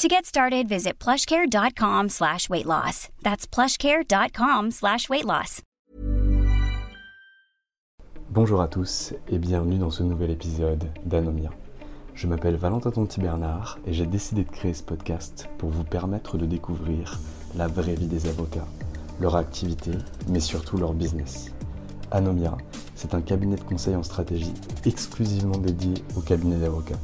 To get started, visit plushcare.com slash weight loss. That's plushcare.com slash weight loss. Bonjour à tous et bienvenue dans ce nouvel épisode d'Anomia. Je m'appelle Valentin Tonti Bernard et j'ai décidé de créer ce podcast pour vous permettre de découvrir la vraie vie des avocats, leur activité, mais surtout leur business. Anomia, c'est un cabinet de conseil en stratégie exclusivement dédié au cabinet d'avocats.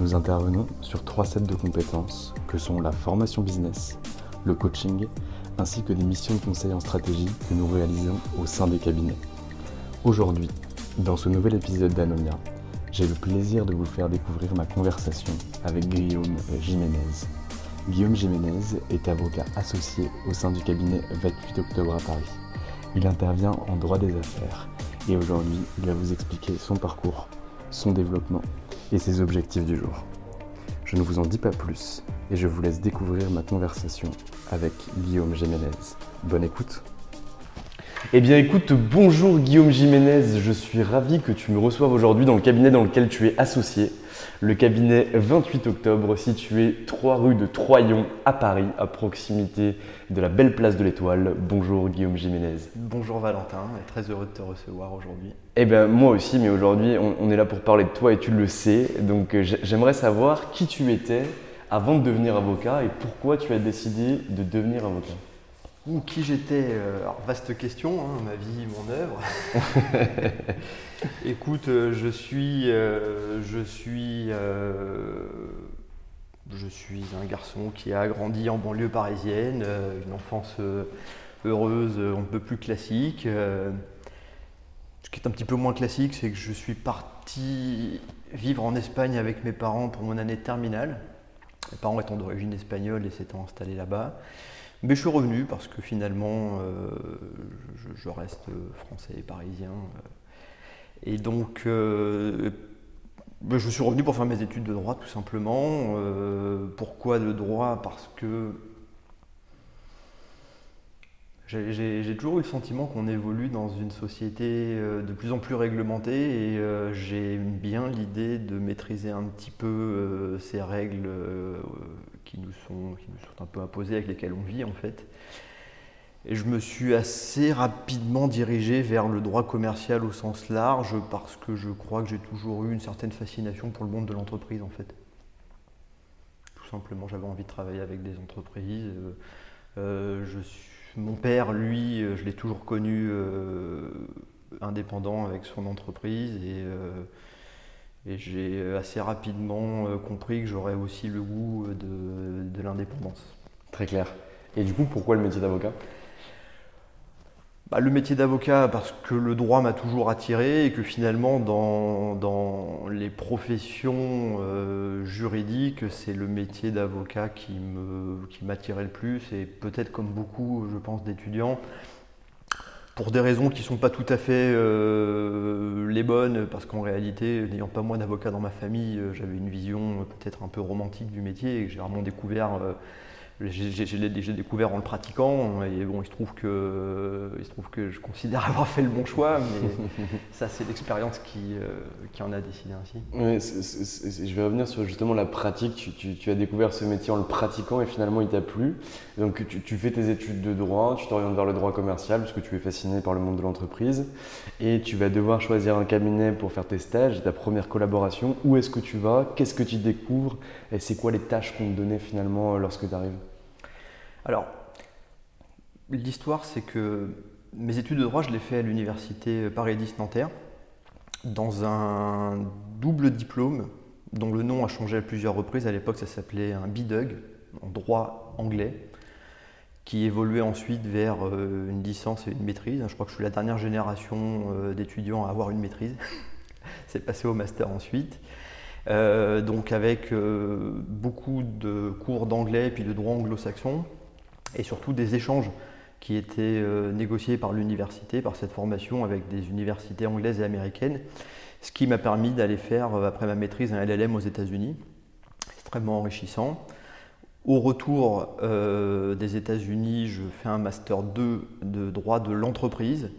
Nous intervenons sur trois sets de compétences que sont la formation business, le coaching, ainsi que des missions de conseil en stratégie que nous réalisons au sein des cabinets. Aujourd'hui, dans ce nouvel épisode d'Anomia, j'ai le plaisir de vous faire découvrir ma conversation avec Guillaume Jiménez. Guillaume Jiménez est avocat associé au sein du cabinet 28 octobre à Paris. Il intervient en droit des affaires et aujourd'hui il va vous expliquer son parcours, son développement et ses objectifs du jour. Je ne vous en dis pas plus et je vous laisse découvrir ma conversation avec Guillaume Jiménez. Bonne écoute eh bien écoute, bonjour Guillaume Jiménez, je suis ravi que tu me reçoives aujourd'hui dans le cabinet dans lequel tu es associé, le cabinet 28 octobre, situé 3 rue de Troyon à Paris, à proximité de la belle place de l'Étoile. Bonjour Guillaume Jiménez. Bonjour Valentin, très heureux de te recevoir aujourd'hui. Eh bien moi aussi, mais aujourd'hui on, est là pour parler de toi et tu le sais, donc j'aimerais savoir qui tu étais avant de devenir avocat et pourquoi tu as décidé de devenir avocat qui j'étais euh, vaste question, hein, ma vie, mon œuvre. Écoute, euh, je suis, euh, je suis, je suis un garçon qui a grandi en banlieue parisienne, une enfance heureuse, on ne peut plus classique. ce qui est un petit peu moins classique, c'est que je suis parti vivre en Espagne avec mes parents pour mon année terminale. Mes parents étant d'origine espagnole et s'étant installés là-bas. Mais je suis revenu parce que finalement, euh, je, reste français et parisien. Euh. et donc, euh, ben, je suis revenu pour faire mes études de droit tout simplement. pourquoi le droit? Parce que j'ai toujours eu le sentiment qu'on évolue dans une société de plus en plus réglementée et j'ai bien l'idée de maîtriser un petit peu ces règles qui nous, sont, qui nous sont un peu imposées, avec lesquelles on vit en fait. Et je me suis assez rapidement dirigé vers le droit commercial au sens large parce que je crois que j'ai toujours eu une certaine fascination pour le monde de l'entreprise en fait. Tout simplement, j'avais envie de travailler avec des entreprises. Euh, euh, je suis, mon père, lui, je l'ai toujours connu euh, indépendant avec son entreprise et et j'ai assez rapidement euh, compris que j'aurais aussi le goût de l'indépendance. Très clair. Et du coup, pourquoi le métier d'avocat? Bah, le métier d'avocat parce que le droit m'a toujours attiré et que finalement dans, les professions euh, juridiques, c'est le métier d'avocat qui m'attirait le plus et peut-être comme beaucoup, je pense, d'étudiants, pour des raisons qui ne sont pas tout à fait euh, les bonnes, parce qu'en réalité, n'ayant pas moi d'avocat dans ma famille, euh, j'avais une vision peut-être un peu romantique du métier et j'ai vraiment découvert j'ai découvert en le pratiquant et bon, il se trouve que, il se trouve que je considère avoir fait le bon choix, mais ça c'est l'expérience qui, euh, qui, en a décidé ainsi. je vais revenir sur justement la pratique. Tu, as découvert ce métier en le pratiquant et finalement il t'a plu. Donc tu, tu, fais tes études de droit, tu t'orientes vers le droit commercial parce que tu es fasciné par le monde de l'entreprise et tu vas devoir choisir un cabinet pour faire tes stages, ta première collaboration. Où est-ce que tu vas? Qu'est-ce que tu découvres? Et c'est quoi les tâches qu'on te donnait finalement lorsque tu arrives alors, l'histoire, c'est que mes études de droit, je les fais à l'université Paris 10 Nanterre, dans un double diplôme dont le nom a changé à plusieurs reprises. À l'époque, ça s'appelait un BIDUG, en droit anglais, qui évoluait ensuite vers euh, une licence et une maîtrise. Je crois que je suis la dernière génération euh, d'étudiants à avoir une maîtrise. C'est passé au master ensuite. Euh, donc avec beaucoup de cours d'anglais et puis de droit anglo-saxon et surtout des échanges qui étaient euh, négociés par l'université, par cette formation avec des universités anglaises et américaines, ce qui m'a permis d'aller faire, euh, après ma maîtrise, un LLM aux États-Unis, extrêmement enrichissant. Au retour euh, des États-Unis, je fais un master 2 de droit de l'entreprise,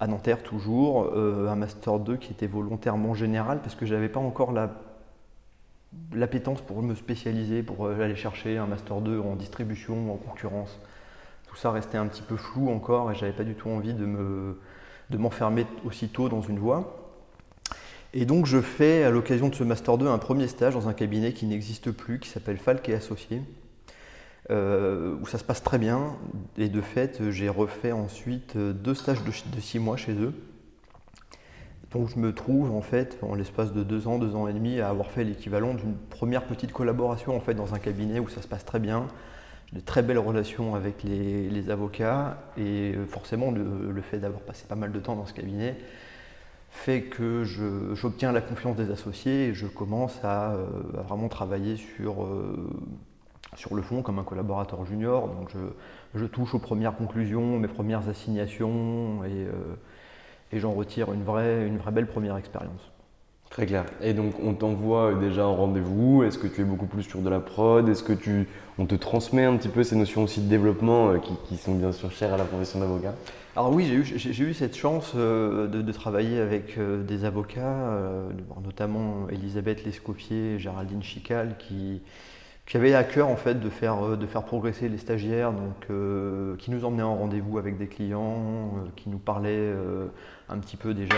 à Nanterre toujours, un master 2 qui était volontairement général parce que je n'avais pas encore la l'appétence pour me spécialiser, pour euh, aller chercher un master 2 en distribution, en concurrence. Tout ça restait un petit peu flou encore et j'avais pas du tout envie de me de m'enfermer aussitôt dans une voie. Et donc je fais à l'occasion de ce master 2 un premier stage dans un cabinet qui n'existe plus, qui s'appelle Falk et Associés, euh, où ça se passe très bien. Et de fait, j'ai refait ensuite deux stages de six mois chez eux. Donc je me trouve en fait en l'espace de deux ans, deux ans et demi à avoir fait l'équivalent d'une première petite collaboration en fait dans un cabinet où ça se passe très bien, de très belles relations avec les, avocats et euh, forcément le, fait d'avoir passé pas mal de temps dans ce cabinet fait que j'obtiens la confiance des associés et je commence à, euh, vraiment travailler sur, euh, sur le fond comme un collaborateur junior. Donc je, touche aux premières conclusions, mes premières assignations et et j'en retire une vraie, une vraie belle première expérience. Très clair. Et donc on t'envoie déjà en rendez-vous. Est-ce que tu es beaucoup plus sur de la prod? Est-ce que tu, on te transmet un petit peu ces notions aussi de développement euh, qui, sont bien sûr chères à la profession d'avocat? Alors oui, j'ai eu, j'ai eu cette chance euh, de, travailler avec euh, des avocats, notamment Elisabeth Lescopier et Géraldine Chical, qui, qui avaient à cœur en fait de faire, de faire progresser les stagiaires, donc, qui nous emmenaient en rendez-vous avec des clients, qui nous parlaient un petit peu déjà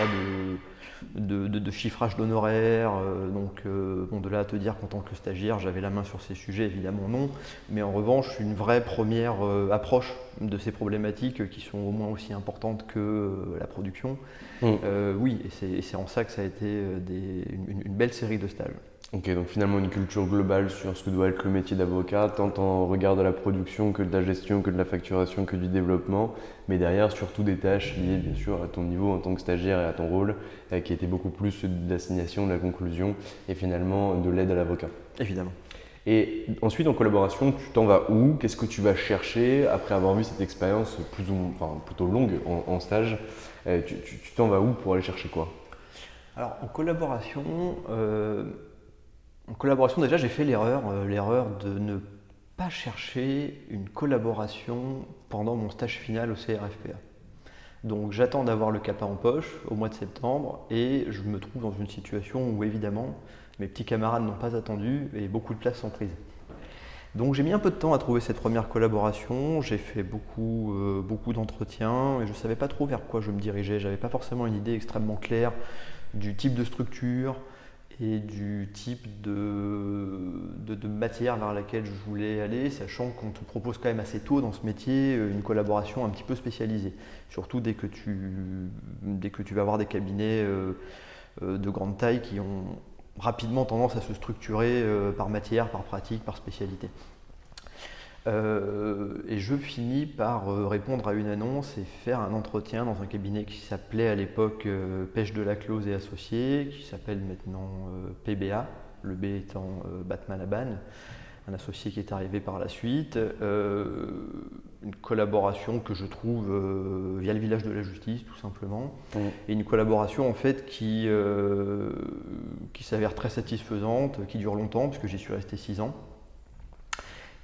de, de, chiffrage d'honoraires. Euh, donc, euh, bon, de là à te dire qu'en tant que stagiaire, j'avais la main sur ces sujets, évidemment non. Mais en revanche, une vraie première euh, approche de ces problématiques qui sont au moins aussi importantes que la production. Mmh. oui, et c'est en ça que ça a été une belle série de stages. Ok, donc finalement une culture globale sur ce que doit être le métier d'avocat, tant en regard de la production que de la gestion, que de la facturation, que du développement, mais derrière surtout des tâches liées bien sûr à ton niveau en tant que stagiaire et à ton rôle, euh, qui était beaucoup plus de l'assignation, de la conclusion et finalement de l'aide à l'avocat. Évidemment. Et ensuite en collaboration, tu t'en vas où? Qu'est-ce que tu vas chercher après avoir vu cette expérience plus ou, enfin, plutôt longue en, stage? Euh, Tu t'en vas où pour aller chercher quoi? Alors en collaboration, euh, en collaboration, déjà, j'ai fait l'erreur, euh, l'erreur de ne pas chercher une collaboration pendant mon stage final au CRFPA. Donc j'attends d'avoir le CAPA en poche au mois de septembre et je me trouve dans une situation où évidemment mes petits camarades n'ont pas attendu et beaucoup de places sont prises. Donc j'ai mis un peu de temps à trouver cette première collaboration, j'ai fait beaucoup, euh, beaucoup d'entretiens et je ne savais pas trop vers quoi je me dirigeais, j'avais pas forcément une idée extrêmement claire du type de structure, et du type de, matière vers laquelle je voulais aller, sachant qu'on te propose quand même assez tôt dans ce métier euh, une collaboration un petit peu spécialisée. Surtout dès que tu, dès que tu vas avoir des cabinets euh, euh, de grande taille qui ont rapidement tendance à se structurer par matière, par pratique, par spécialité. Euh, et je finis par euh, répondre à une annonce et faire un entretien dans un cabinet qui s'appelait à l'époque euh, Pêche de la Close et Associés, qui s'appelle maintenant PBA, le B étant Batman Aban, un associé qui est arrivé par la suite. une collaboration que je trouve via le village de la justice, tout simplement. Mmh. Et une collaboration en fait qui, qui s'avère très satisfaisante, qui dure longtemps, puisque j'y suis resté six ans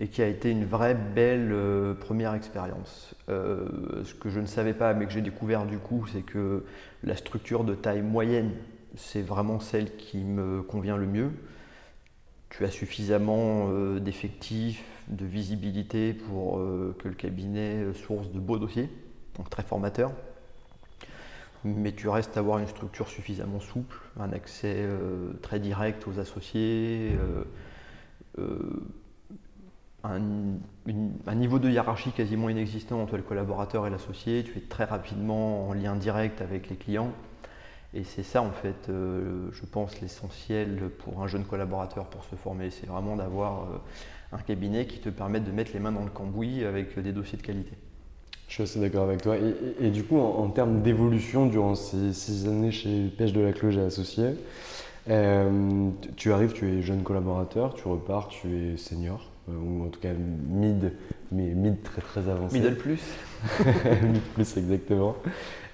et qui a été une vraie belle première expérience. ce que je ne savais pas, mais que j'ai découvert du coup, c'est que la structure de taille moyenne, c'est vraiment celle qui me convient le mieux. Tu as suffisamment d'effectifs, de visibilité pour que le cabinet source de beaux dossiers, donc très formateur mais tu restes à avoir une structure suffisamment souple, un accès euh, très direct aux associés, euh, euh, un, niveau de hiérarchie quasiment inexistant entre le collaborateur et l'associé, tu es très rapidement en lien direct avec les clients. Et c'est ça en fait, je pense, l'essentiel pour un jeune collaborateur pour se former. C'est vraiment d'avoir un cabinet qui te permette de mettre les mains dans le cambouis avec des dossiers de qualité. Je suis assez d'accord avec toi. Et, du coup, en, termes d'évolution durant ces six années chez Pêche de la Cloche et Associés, euh, tu arrives, tu es jeune collaborateur, tu repars, tu es senior, euh, ou en tout cas mid, mais mid très très avancé. Middle plus Mid plus, exactement.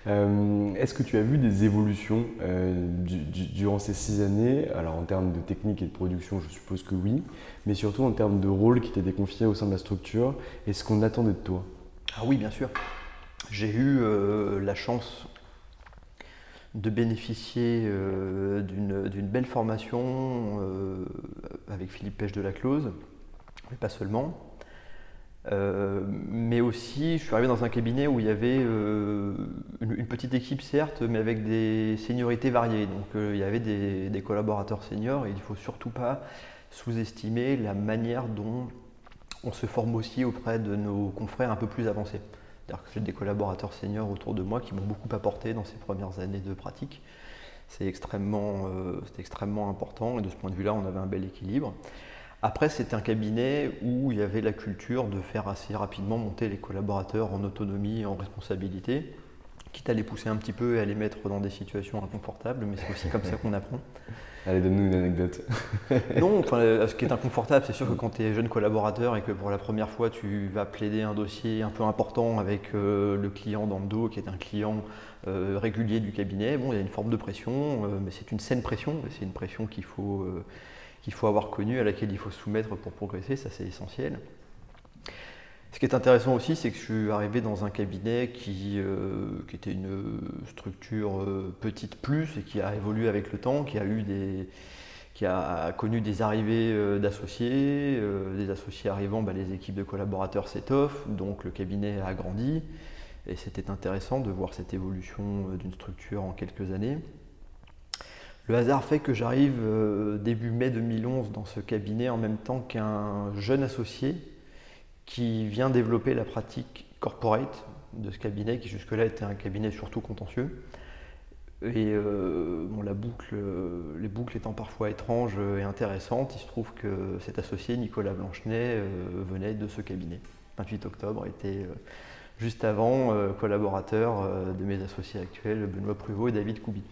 Euh, est-ce que tu as vu des évolutions durant ces six années? Alors en termes de technique et de production, je suppose que oui, mais surtout en termes de rôle qui t'était confié au sein de la structure et ce qu'on attendait de toi? Ah oui, bien sûr. J'ai eu euh, la chance de bénéficier euh, d'une belle formation euh, avec Philippe Pêche de la Close, mais pas seulement. mais aussi, je suis arrivé dans un cabinet où il y avait une, petite équipe, certes, mais avec des seniorités variées. Donc, il y avait des, collaborateurs seniors et il ne faut surtout pas sous-estimer la manière dont on se forme aussi auprès de nos confrères un peu plus avancés. J'ai des collaborateurs seniors autour de moi qui m'ont beaucoup apporté dans ces premières années de pratique. C'est extrêmement, euh, extrêmement important et de ce point de vue-là, on avait un bel équilibre. Après, c'était un cabinet où il y avait la culture de faire assez rapidement monter les collaborateurs en autonomie et en responsabilité, quitte à les pousser un petit peu et à les mettre dans des situations inconfortables, mais c'est aussi comme ça qu'on apprend. Allez, donne-nous une anecdote. non, ce qui est inconfortable, c'est sûr que quand tu es jeune collaborateur et que pour la première fois tu vas plaider un dossier un peu important avec euh, le client dans le dos, qui est un client euh, régulier du cabinet, bon, il y a une forme de pression, euh, mais c'est une saine pression, c'est une pression qu'il faut, qu'il faut avoir connue, à laquelle il faut se soumettre pour progresser, ça c'est essentiel. Ce qui est intéressant aussi, c'est que je suis arrivé dans un cabinet qui, euh, était une structure euh, petite plus et qui a évolué avec le temps, qui a, connu des arrivées euh, d'associés. des associés arrivant, bah, les équipes de collaborateurs s'étoffent, donc le cabinet a grandi. Et c'était intéressant de voir cette évolution d'une structure en quelques années. Le hasard fait que j'arrive début mai 2011 dans ce cabinet en même temps qu'un jeune associé qui vient développer la pratique corporate de ce cabinet, qui jusque-là était un cabinet surtout contentieux. Et euh, la boucle, euh, les boucles étant parfois étranges et intéressantes, il se trouve que cet associé, Nicolas Blanchenet, euh, venait de ce cabinet. 28 octobre était juste avant collaborateur de mes associés actuels, Benoît Pruvot et David Koubi.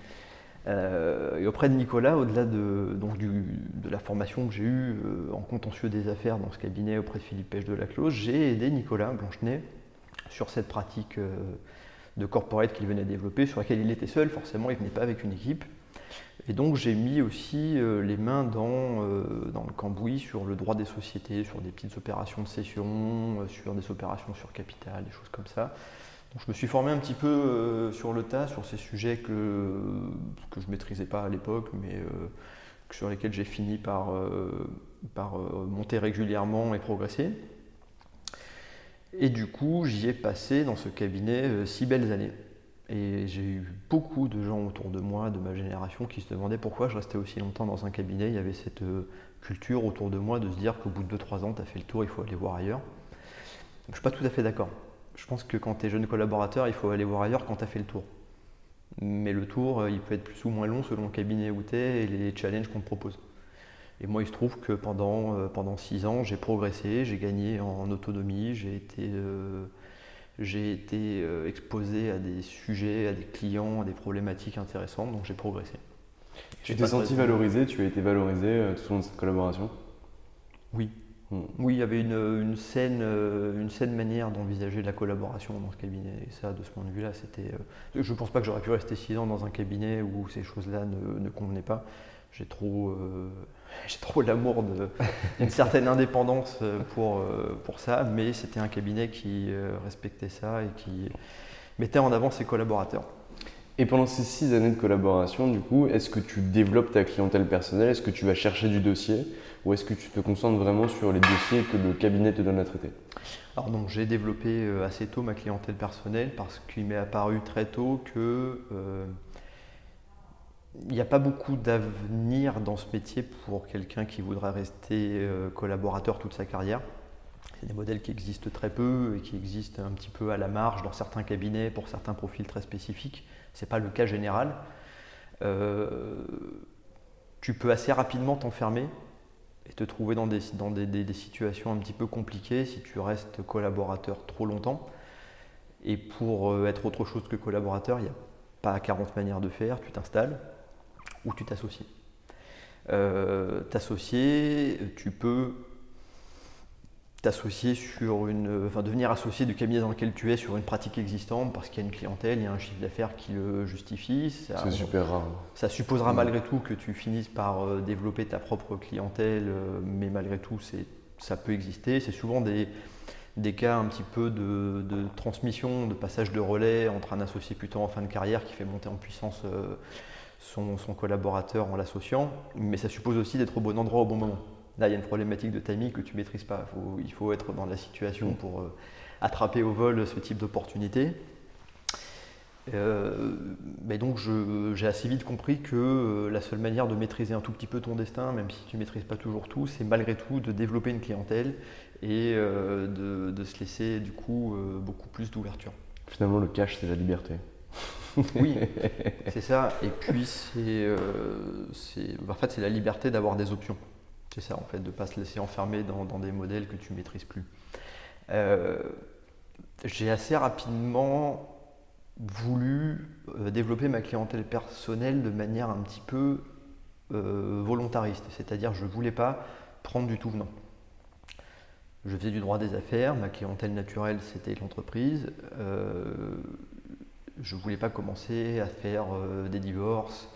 Euh, et auprès de Nicolas, au-delà de, de la formation que j'ai eue euh, en contentieux des affaires dans ce cabinet auprès de Philippe Pêche de la j'ai aidé Nicolas Blanchenet sur cette pratique euh, de corporate qu'il venait développer, sur laquelle il était seul, forcément, il ne venait pas avec une équipe. Et donc j'ai mis aussi les mains dans, dans, le cambouis sur le droit des sociétés, sur des petites opérations de cession, sur des opérations sur capital, des choses comme ça je me suis formé un petit peu euh, sur le tas sur ces sujets que, que je ne maîtrisais pas à l'époque, mais euh, sur lesquels j'ai fini par, euh, par monter régulièrement et progresser. Et du coup, j'y ai passé dans ce cabinet six belles années. Et j'ai eu beaucoup de gens autour de moi, de ma génération, qui se demandaient pourquoi je restais aussi longtemps dans un cabinet. Il y avait cette culture autour de moi de se dire qu'au bout de 2-3 ans, tu as fait le tour, il faut aller voir ailleurs. je ne suis pas tout à fait d'accord je pense que quand tu es jeune collaborateur, il faut aller voir ailleurs quand tu as fait le tour. Mais le tour, euh, il peut être plus ou moins long selon le cabinet où tu es et les challenges qu'on te propose. Et moi, il se trouve que pendant, euh, pendant six ans, j'ai progressé, j'ai gagné en autonomie, j'ai été, euh, j'ai été exposé à des sujets, à des clients, à des problématiques intéressantes, donc j'ai progressé. Tu t'es senti valorisé, tu as été valorisé tout au long de cette collaboration? Oui. Oui, il y avait une, saine, euh, une saine manière d'envisager la collaboration dans ce cabinet. Et ça, de ce point de vue-là, c'était. Euh, je ne pense pas que j'aurais pu rester six ans dans un cabinet où ces choses-là ne, convenaient pas. j'ai trop, j'ai trop l'amour d'une certaine indépendance pour, pour ça, mais c'était un cabinet qui respectait ça et qui mettait en avant ses collaborateurs. Et pendant ces six années de collaboration, du coup, est-ce que tu développes ta clientèle personnelle? Est-ce que tu vas chercher du dossier? Ou est-ce que tu te concentres vraiment sur les dossiers que le cabinet te donne à traiter? Alors donc j'ai développé euh, assez tôt ma clientèle personnelle parce qu'il m'est apparu très tôt que euh, n'y a pas beaucoup d'avenir dans ce métier pour quelqu'un qui voudrait rester euh, collaborateur toute sa carrière. C'est des modèles qui existent très peu et qui existent un petit peu à la marge dans certains cabinets pour certains profils très spécifiques. Ce n'est pas le cas général. Euh, tu peux assez rapidement t'enfermer et te trouver dans, des, dans des, situations un petit peu compliquées si tu restes collaborateur trop longtemps. Et pour euh, être autre chose que collaborateur, il n'y a pas 40 manières de faire. Tu t'installes ou tu t'associes. Euh, t'associer, tu peux associé sur une, enfin devenir associé du cabinet dans lequel tu es sur une pratique existante parce qu'il y a une clientèle, il y a un chiffre d'affaires qui le justifie. C'est super rare. Ça supposera malgré tout que tu finisses par euh, développer ta propre clientèle, euh, mais malgré tout, ça peut exister. C'est souvent des, des cas un petit peu de, transmission, de passage de relais entre un associé plutôt en fin de carrière qui fait monter en puissance euh, son, son collaborateur en l'associant, mais ça suppose aussi d'être au bon endroit au bon moment. Là, il y a une problématique de timing que tu ne maîtrises pas. il faut être dans la situation pour euh, attraper au vol ce type d'opportunité. Euh, mais donc j'ai assez vite compris que euh, la seule manière de maîtriser un tout petit peu ton destin, même si tu ne maîtrises pas toujours tout, c'est malgré tout de développer une clientèle et de, se laisser du coup beaucoup plus d'ouverture. Finalement le cash c'est la liberté. oui, c'est ça. Et puis c'est en fait, c'est la liberté d'avoir des options. C'est ça, en fait, de ne pas se laisser enfermer dans, des modèles que tu ne maîtrises plus. Euh, j'ai assez rapidement voulu euh, développer ma clientèle personnelle de manière un petit peu euh, volontariste, c'est-à-dire je ne voulais pas prendre du tout venant. Je faisais du droit des affaires, ma clientèle naturelle c'était l'entreprise. je ne voulais pas commencer à faire des divorces,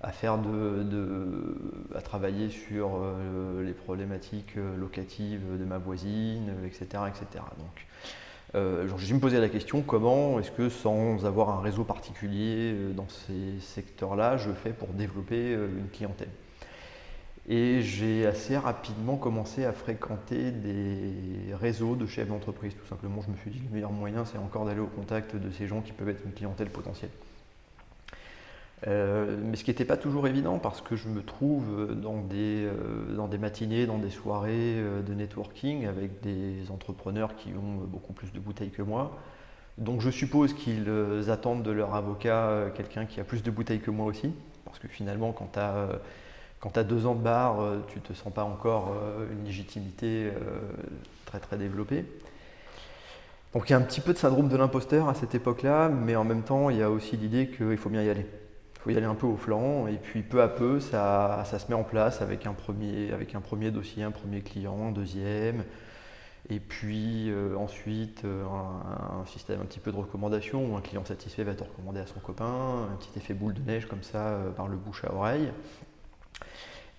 à faire de, à travailler sur euh, les problématiques euh, locatives de ma voisine, etc., etc. Donc, euh, je me posais la question comment est-ce que sans avoir un réseau particulier dans ces secteurs-là, je fais pour développer une clientèle? Et j'ai assez rapidement commencé à fréquenter des réseaux de chefs d'entreprise. Tout simplement, je me suis dit le meilleur moyen, c'est encore d'aller au contact de ces gens qui peuvent être une clientèle potentielle. Euh, mais ce qui n'était pas toujours évident parce que je me trouve dans des, euh, matinées, dans des soirées euh, de networking avec des entrepreneurs qui ont beaucoup plus de bouteilles que moi. Donc je suppose qu'ils attendent de leur avocat quelqu'un qui a plus de bouteilles que moi aussi. Parce que finalement, quand tu as, deux ans de bar, tu ne te sens pas encore une légitimité très très développée. Donc il y a un petit peu de syndrome de l'imposteur à cette époque-là, mais en même temps, il y a aussi l'idée qu'il faut bien y aller faut y un peu au flanc et puis peu à peu ça, ça, se met en place avec un, premier, avec un premier dossier, un premier client, un deuxième et puis euh, ensuite euh, un, système un petit peu de recommandation où un client satisfait va te recommander à son copain, un petit effet boule de neige comme ça euh, par le bouche à oreille.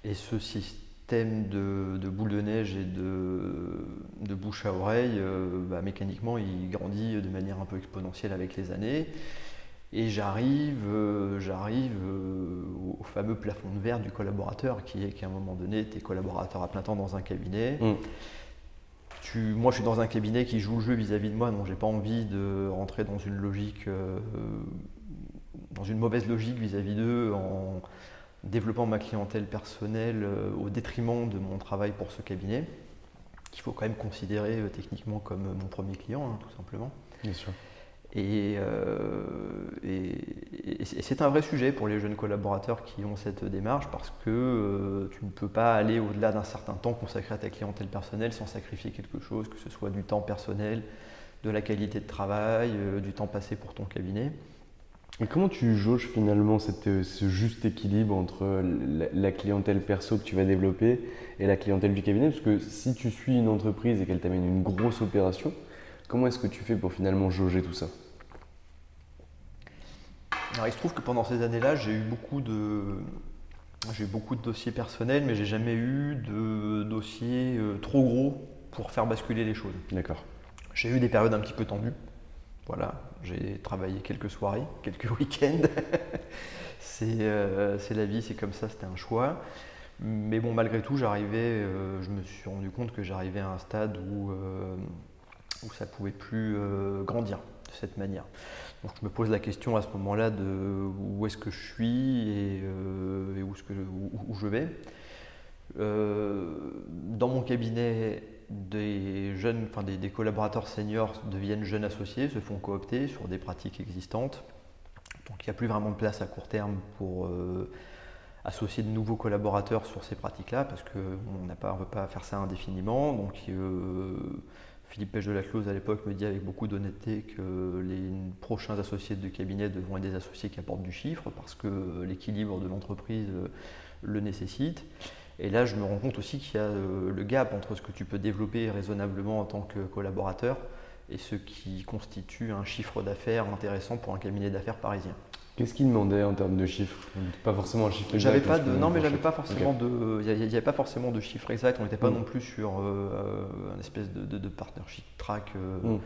Et ce système de, boule de neige et de, de bouche à oreille, bah, mécaniquement il grandit de manière un peu exponentielle avec les années. Et j'arrive, euh, j'arrive euh, au fameux plafond de verre du collaborateur, qui est qu'à un moment donné, tu es collaborateur à plein temps dans un cabinet. Mm. Tu, moi, je suis dans un cabinet qui joue le jeu vis-à-vis de moi, donc j'ai pas envie de rentrer dans une logique, euh, dans une mauvaise logique vis-à-vis d'eux, en développant ma clientèle personnelle au détriment de mon travail pour ce cabinet, qu'il faut quand même considérer techniquement comme mon premier client, hein, tout simplement. Bien sûr. Euh, et, c'est un vrai sujet pour les jeunes collaborateurs qui ont cette démarche parce que euh, tu ne peux pas aller au-delà d'un certain temps consacré à ta clientèle personnelle sans sacrifier quelque chose, que ce soit du temps personnel, de la qualité de travail, euh, du temps passé pour ton cabinet. Et comment tu jauges finalement ce juste équilibre entre la, clientèle perso que tu vas développer et la clientèle du cabinet? Parce que si tu suis une entreprise et qu'elle t'amène une grosse opération, Comment est-ce que tu fais pour finalement jauger tout ça Alors, il se trouve que pendant ces années-là, j'ai eu beaucoup de, j'ai eu beaucoup de dossiers personnels, mais j'ai jamais eu de dossiers euh, trop gros pour faire basculer les choses. D'accord. J'ai eu des périodes un petit peu tendues. Voilà, j'ai travaillé quelques soirées, quelques week-ends. Euh, c'est la vie, c'est comme ça, c'était un choix. Mais bon, malgré tout, j'arrivais, euh, je me suis rendu compte que j'arrivais à un stade où, où ça ne pouvait plus grandir de cette manière. Donc je me pose la question à ce moment-là de où est-ce que je suis et, euh, où, que où, je vais. Euh, dans mon cabinet, des jeunes, enfin des, collaborateurs seniors deviennent jeunes associés, se font coopter sur des pratiques existantes. Donc il n'y a plus vraiment de place à court terme pour euh, associer de nouveaux collaborateurs sur ces pratiques-là, parce qu'on ne peut pas faire ça indéfiniment. Donc Philippe Pêche de la Close à l'époque me dit avec beaucoup d'honnêteté que les prochains associés de cabinet devront être des associés qui apportent du chiffre parce que l'équilibre de l'entreprise euh, le nécessite. Et là, je me rends compte aussi qu'il y a euh, le gap entre ce que tu peux développer raisonnablement en tant que collaborateur et ce qui constitue un chiffre d'affaires intéressant pour un cabinet d'affaires parisien. Qu'est-ce qu'il demandait en termes de chiffres? Pas forcément un chiffre exact. pas de, non, mais j'avais pas forcément de. Il n'y avait pas forcément de chiffre exact. On n'était pas mm. non plus sur euh, un espèce de, partnership track. Euh,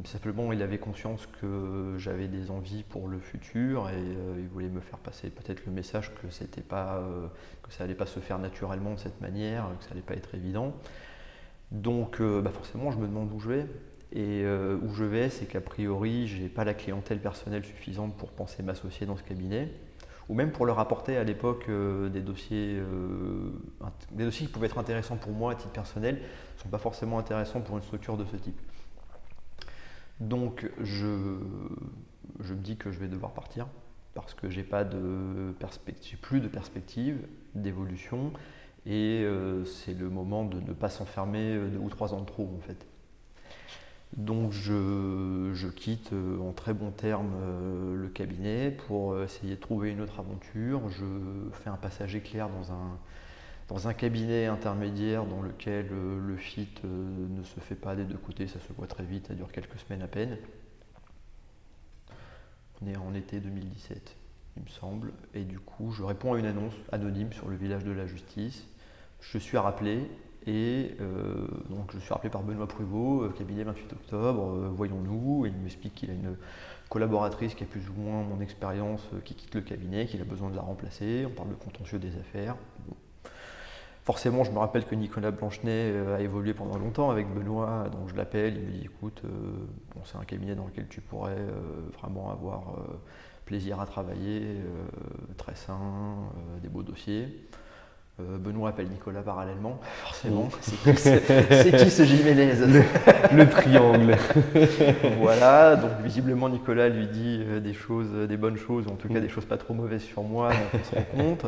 mm. Simplement, il avait conscience que j'avais des envies pour le futur et euh, il voulait me faire passer peut-être le message que c'était pas, que ça allait pas se faire naturellement de cette manière, que ça allait pas être évident. Donc, bah forcément, je me demande où je vais. Et euh, où je vais, c'est qu'a priori, je n'ai pas la clientèle personnelle suffisante pour penser m'associer dans ce cabinet, ou même pour leur apporter à l'époque euh, des, dossiers, euh, des dossiers qui pouvaient être intéressants pour moi à titre personnel, ne sont pas forcément intéressants pour une structure de ce type. Donc je, me dis que je vais devoir partir parce que j'ai pas plus de perspective d'évolution et c'est le moment de ne pas s'enfermer deux ou trois ans de trop en fait. Donc je, quitte euh, en très bons termes euh, le cabinet pour essayer de trouver une autre aventure. Je fais un passage éclair dans un, dans un cabinet intermédiaire dans lequel euh, le fit ne se fait pas des deux côtés, ça se voit très vite, ça dure quelques semaines à peine. On est en été 2017, il me semble, et du coup je réponds à une annonce anonyme sur le village de la justice. Je suis rappelé et euh, donc je suis rappelé par Benoît Pruvot, euh, cabinet 28 octobre, euh, voyons-nous, et il m'explique qu'il a une collaboratrice qui a plus ou moins mon expérience qui quitte le cabinet, qu'il a besoin de la remplacer, on parle de contentieux des affaires. Forcément, je me rappelle que Nicolas Blanchenet a évolué pendant longtemps avec Benoît, donc je l'appelle, il me dit écoute, bon, c'est un cabinet dans lequel tu pourrais vraiment avoir plaisir à travailler, très sain, des beaux dossiers. Euh, Benoît appelle Nicolas parallèlement, forcément. C'est qui, ce Jiménez le, triangle. voilà, donc visiblement Nicolas lui dit euh, des choses, euh, des bonnes choses, ou en tout cas mm. des choses pas trop mauvaises sur moi, donc on se rend compte.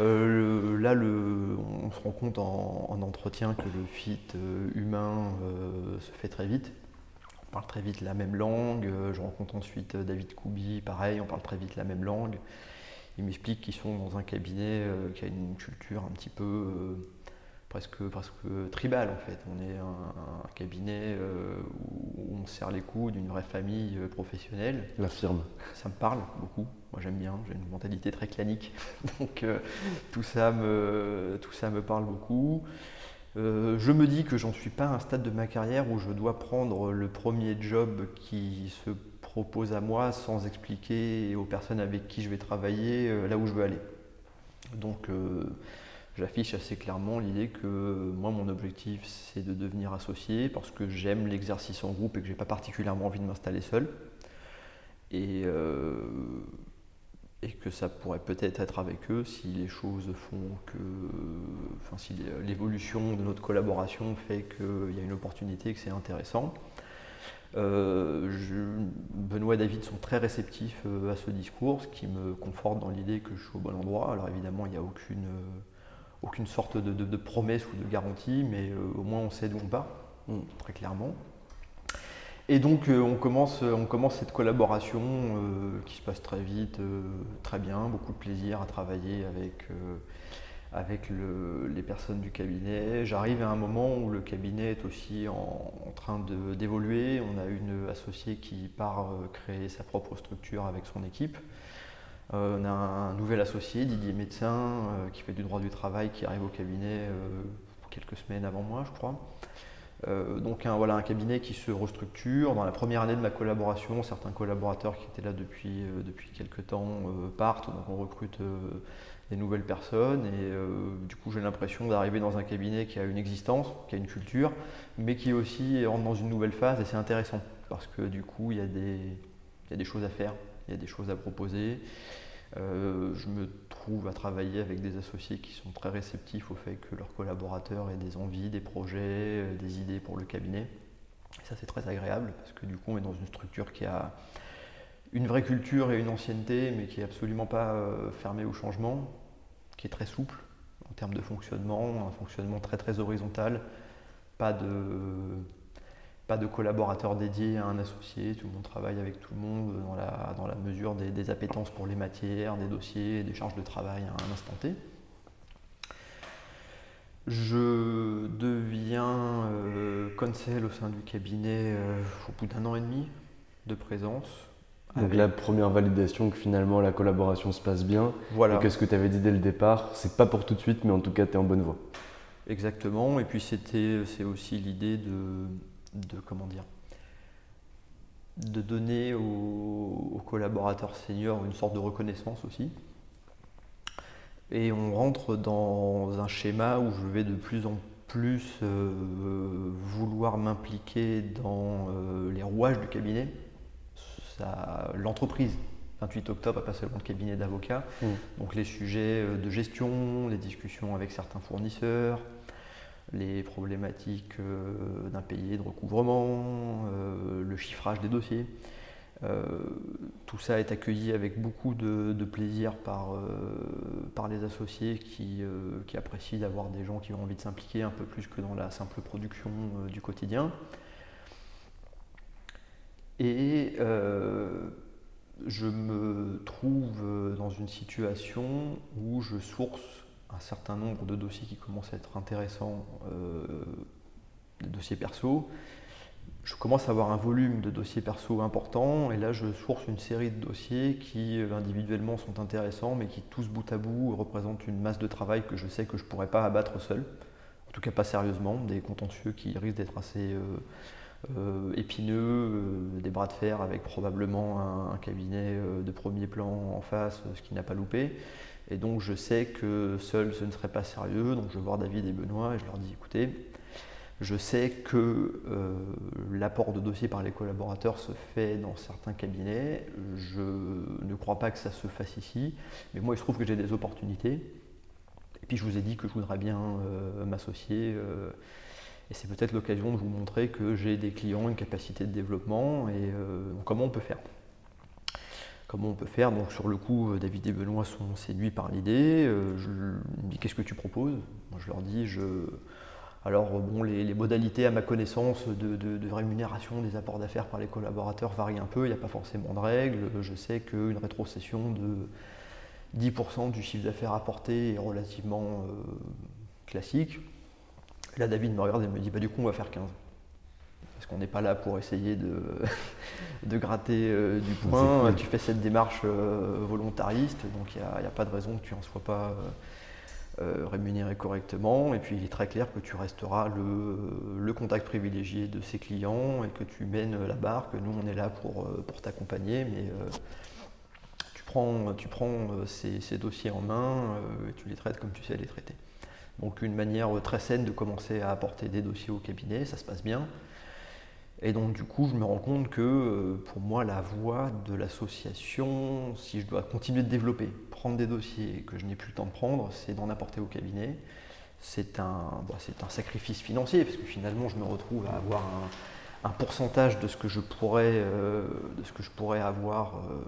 là, le, on se rend compte en, entretien que le fit humain se fait très vite. On parle très vite la même langue. je rencontre ensuite David Koubi, pareil, on parle très vite la même langue ils m'expliquent qu'ils sont dans un cabinet euh, qui a une culture un petit peu euh, presque, presque tribale en fait. On est un, cabinet euh, où on serre les coups d'une vraie famille professionnelle. La firme. Ça me parle beaucoup. Moi j'aime bien, j'ai une mentalité très clanique. Donc tout, ça me, tout ça me parle beaucoup. je me dis que j'en suis pas à un stade de ma carrière où je dois prendre le premier job qui se propose à moi sans expliquer aux personnes avec qui je vais travailler euh, là où je veux aller. Donc euh, j'affiche assez clairement l'idée que moi mon objectif c'est de devenir associé parce que j'aime l'exercice en groupe et que j'ai pas particulièrement envie de m'installer seul. Et, euh, et que ça pourrait peut-être être avec eux si les choses font que, enfin si l'évolution de notre collaboration fait qu'il y a une opportunité, que c'est intéressant. Euh, Benoît et David sont très réceptifs euh, à ce discours, ce qui me conforte dans l'idée que je suis au bon endroit. Alors évidemment, il n'y a aucune, euh, aucune sorte de, promesse ou de garantie, mais au moins on sait d'où on part, mm. très clairement. Et donc on, commence, on commence cette collaboration qui se passe très vite, très bien, beaucoup de plaisir à travailler avec avec les personnes du cabinet. J'arrive à un moment où le cabinet est aussi en, train d'évoluer. On a une associée qui part euh, créer sa propre structure avec son équipe. on a un, nouvel associé, Didier Médecin, qui fait du droit du travail, qui arrive au cabinet quelques semaines avant moi, je crois. Euh, donc voilà, un cabinet qui se restructure. Dans la première année de ma collaboration, certains collaborateurs qui étaient là depuis, euh, depuis quelques temps euh, partent, donc on recrute des nouvelles personnes et du coup j'ai l'impression d'arriver dans un cabinet qui a une existence, qui a une culture, mais qui aussi rentre dans une nouvelle phase et c'est intéressant parce que du coup il y, a des, y a des choses à faire, il y a des choses à proposer. Euh, je me trouve à travailler avec des associés qui sont très réceptifs au fait que leurs collaborateurs aient des envies, des projets, euh, des idées pour le cabinet. Et ça, c'est très agréable parce que du coup, on est dans une structure qui a une vraie culture et une ancienneté, mais qui n'est absolument pas euh, fermée au changement, qui est très souple en termes de fonctionnement, un fonctionnement très très horizontal, pas de pas de collaborateur dédié à un associé, tout le monde travaille avec tout le monde dans la, dans la mesure des, appétences pour les matières, des dossiers, des charges de travail à un instant T. Je deviens euh, conseil au sein du cabinet euh, au bout d'un an et demi de présence. Donc la première validation que finalement la collaboration se passe bien. Voilà. Et que ce que tu avais dit dès le départ, c'est pas pour tout de suite, mais en tout cas tu es en bonne voie. Exactement. Et puis c'était, c'est aussi l'idée de, de comment dire de donner aux, collaborateurs seniors une sorte de reconnaissance aussi. Et on rentre dans un schéma où je vais de plus en plus euh, vouloir m'impliquer dans euh, les rouages du cabinet. L'entreprise, 28 octobre, a passé le de cabinet d'avocats. Mmh. Donc les sujets euh, de gestion, les discussions avec certains fournisseurs, les problématiques euh, d'impayés, de recouvrement, euh, le chiffrage des dossiers. Tout ça est accueilli avec beaucoup de, plaisir par, par, les associés qui, qui apprécient d'avoir des gens qui ont envie de s'impliquer un peu plus que dans la simple production du quotidien. Et je me trouve dans une situation où je source un certain nombre de dossiers qui commencent à être intéressants, euh, des dossiers perso. Je commence à avoir un volume de dossiers perso important et là je source une série de dossiers qui euh, individuellement sont intéressants mais qui tous bout à bout représentent une masse de travail que je sais que je ne pourrais pas abattre seul, en tout cas pas sérieusement, des contentieux qui risquent d'être assez euh, épineux, des bras de fer avec probablement un cabinet de premier plan en face, ce qui n'a pas loupé. Et donc je sais que seul ce ne serait pas sérieux, donc je vais voir David et Benoît et je leur dis écoutez, je sais que euh, l'apport de dossiers par les collaborateurs se fait dans certains cabinets. Je ne crois pas que ça se fasse ici, mais moi il se trouve que j'ai des opportunités. Et puis je vous ai dit que je voudrais bien euh, m'associer. Euh, et c'est peut-être l'occasion de vous montrer que j'ai des clients, une capacité de développement et comment on peut faire comment on peut faire? Donc sur le coup, euh, David et Benoît sont séduits par l'idée. Euh, je me dis qu'est-ce que tu proposes? Moi, Je leur dis, je... alors bon, les, modalités à ma connaissance de, rémunération des apports d'affaires par les collaborateurs varient un peu, il n'y a pas forcément de règles. Je sais qu'une rétrocession de 10% du chiffre d'affaires apporté est relativement euh, classique. Là, David me regarde et me dit, bah, du coup, on va faire 15 parce qu'on n'est pas là pour essayer de, de gratter euh, du point. Tu fais cette démarche euh, volontariste, donc il n'y a, pas de raison que tu n'en sois pas euh, rémunéré correctement. Et puis il est très clair que tu resteras le, contact privilégié de ses clients et que tu mènes la barque. Nous, on est là pour, pour t'accompagner, mais tu prends, tu prends ces, ces, dossiers en main et tu les traites comme tu sais les traiter. Donc une manière très saine de commencer à apporter des dossiers au cabinet, ça se passe bien. Et donc du coup, je me rends compte que euh, pour moi, la voie de l'association, si je dois continuer de développer, prendre des dossiers que je n'ai plus le temps de prendre, c'est d'en apporter au cabinet. C'est un, un sacrifice financier, parce que finalement, je me retrouve à avoir un, pourcentage de ce que je pourrais, euh, de ce que je pourrais avoir euh,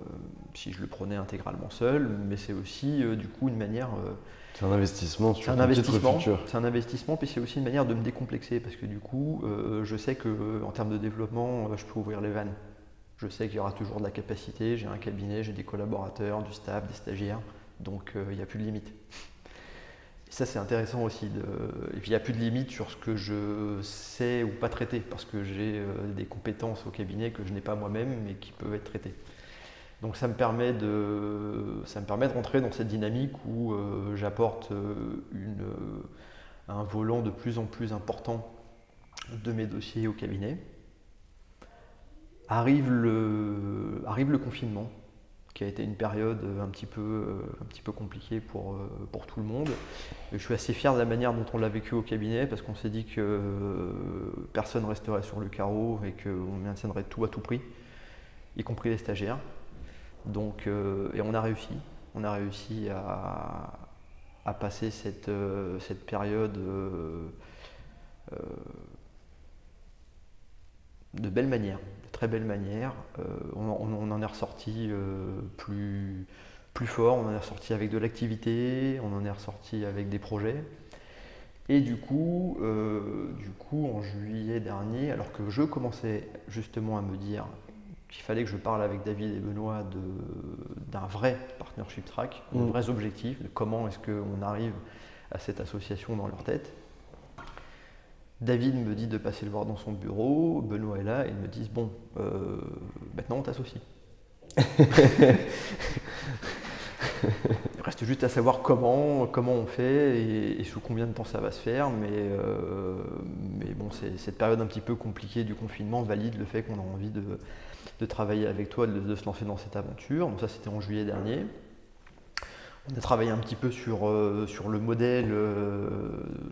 si je le prenais intégralement seul, mais c'est aussi du coup une manière c'est un investissement sur un investissement, C'est un investissement, puis c'est aussi une manière de me décomplexer parce que du coup, euh, je sais que euh, en termes de développement, euh, je peux ouvrir les vannes. Je sais qu'il y aura toujours de la capacité. J'ai un cabinet, j'ai des collaborateurs, du staff, des stagiaires, donc il n'y a plus de limite. Et ça, c'est intéressant aussi. De... Et puis il n'y a plus de limite sur ce que je sais ou pas traiter parce que j'ai des compétences au cabinet que je n'ai pas moi-même mais qui peuvent être traitées. Donc ça me permet de, ça me permet rentrer dans cette dynamique où j'apporte un volant de plus en plus important de mes dossiers au cabinet. Arrive le, arrive le confinement, qui a été une période un petit peu, euh, un petit peu compliquée pour, euh, pour tout le monde. je suis assez fier de la manière dont on l'a vécu au cabinet parce qu'on s'est dit que euh, personne resterait sur le carreau et qu'on maintiendrait tout à tout prix, y compris les stagiaires. Donc, et on a réussi. On a réussi à, passer cette, cette période de belle manière, de très belle manière. Euh, on, en est ressorti euh, plus, plus fort, on en est ressorti avec de l'activité, on en est ressorti avec des projets. Et du coup, euh, du coup, en juillet dernier, alors que je commençais justement à me dire qu'il fallait que je parle avec David et Benoît d'un vrai partnership track, de mmh. vrais objectifs, de comment est-ce qu'on arrive à cette association dans leur tête. David me dit de passer le voir dans son bureau, Benoît est là, et ils me disent Bon, euh, maintenant on t'associe. Il reste juste à savoir comment, comment on fait et, sous combien de temps ça va se faire, mais, euh, mais bon, cette période un petit peu compliquée du confinement valide le fait qu'on a envie de, travailler avec toi, de, de, se lancer dans cette aventure. Donc ça, c'était en juillet dernier. On a travaillé un petit peu sur, euh, sur le modèle, euh,